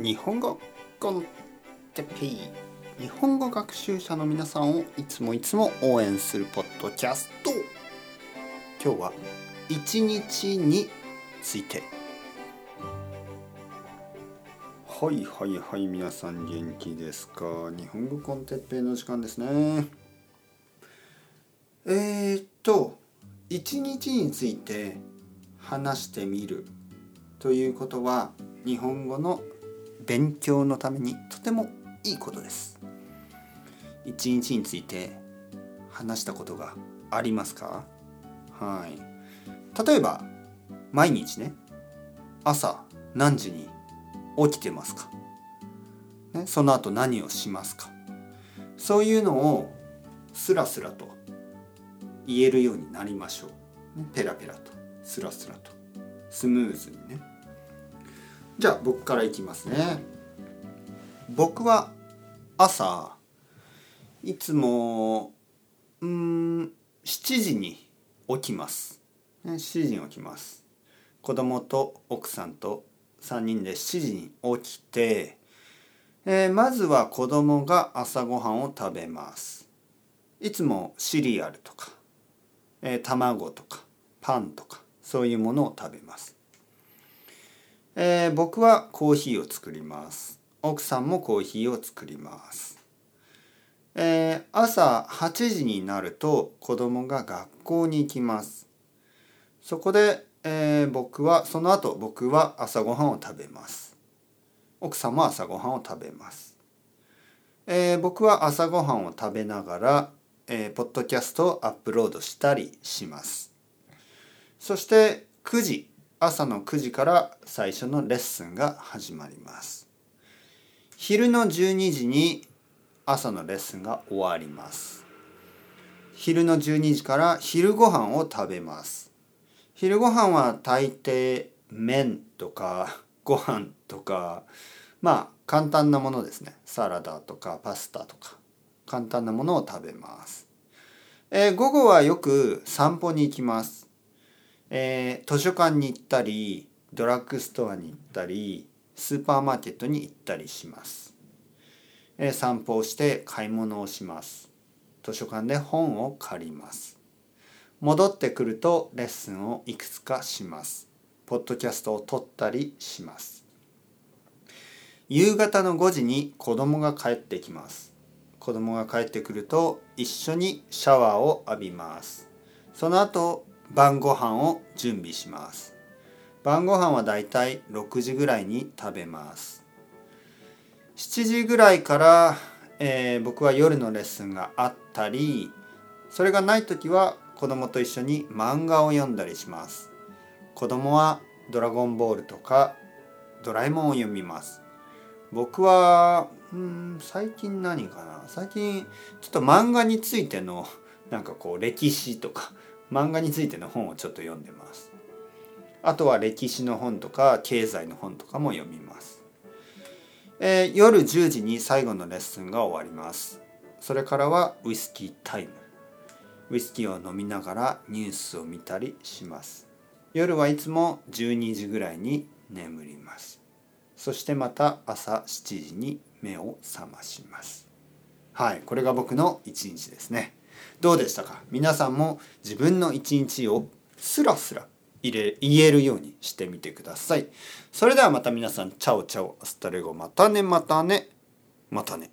日本語日本語学習者の皆さんをいつもいつも応援するポッドキャスト。今日は一日について。はいはいはい皆さん元気ですか？日本語コンテッペイの時間ですね。えー、っと一日について話してみるということは日本語の勉強のためにとてもいいことです。一日について話したことがありますか？はい。例えば毎日ね朝何時に起きてますか、ね、その後何をしますか？そういうのをスラスラと言えるようになりましょう。ペラペラとスラスラとスムーズにね。じゃあ僕からいきますね。僕は朝いつもうん7時に起きます、ね、7時に起きます。子供と奥さんと3人で7時に起きて、えー、まずは子供が朝ごはんを食べます。いつもシリアルとか、えー、卵とかパンとかそういうものを食べます。えー、僕はコーヒーを作ります。奥さんもコーヒーを作ります。えー、朝8時になると子供が学校に行きます。そこで、えー、僕はその後僕は朝ごはんを食べます。奥さんも朝ごはんを食べます、えー、僕は朝ごはんを食べながら、えー、ポッドキャストをアップロードしたりします。そして9時朝の9時から最初のレッスンが始まります。昼の12時に朝のレッスンが終わります。昼の12時から昼ご飯を食べます。昼ご飯は大抵麺とか ご飯とかまあ簡単なものですね。サラダとかパスタとか簡単なものを食べます、えー、午後はよく散歩に行きます。えー、図書館に行ったりドラッグストアに行ったりスーパーマーケットに行ったりします、えー、散歩をして買い物をします。図書館で本を借ります。戻ってくるとレッスンをいくつかします。ポッドキャストを撮ったりします。夕方の5時に子供が帰ってきます。子供が帰ってくると一緒にシャワーを浴びます。その後晩ご飯を準備します。晩ご飯はだいたい6時ぐらいに食べます。7時ぐらいから、えー、僕は夜のレッスンがあったりそれがない時は子供と一緒に漫画を読んだりします。子供はドラゴンボールとかドラえもんを読みます。僕はうん最近何かな？最近ちょっと漫画についてのなんかこう歴史とか漫画についての本をちょっと読んでます。あとは歴史の本とか経済の本とかも読みます、えー、夜10時に最後のレッスンが終わります。それからはウイスキータイム。ウイスキーを飲みながらニュースを見たりします。夜はいつも12時ぐらいに眠ります。そしてまた朝7時に目を覚まします。はいこれが僕の一日ですね。どうでしたか？皆さんも自分の一日をスラスラ入れ言えるようにしてみてください。それではまた皆さん、 ciao ciao、hasta luego、またねまたね、またね。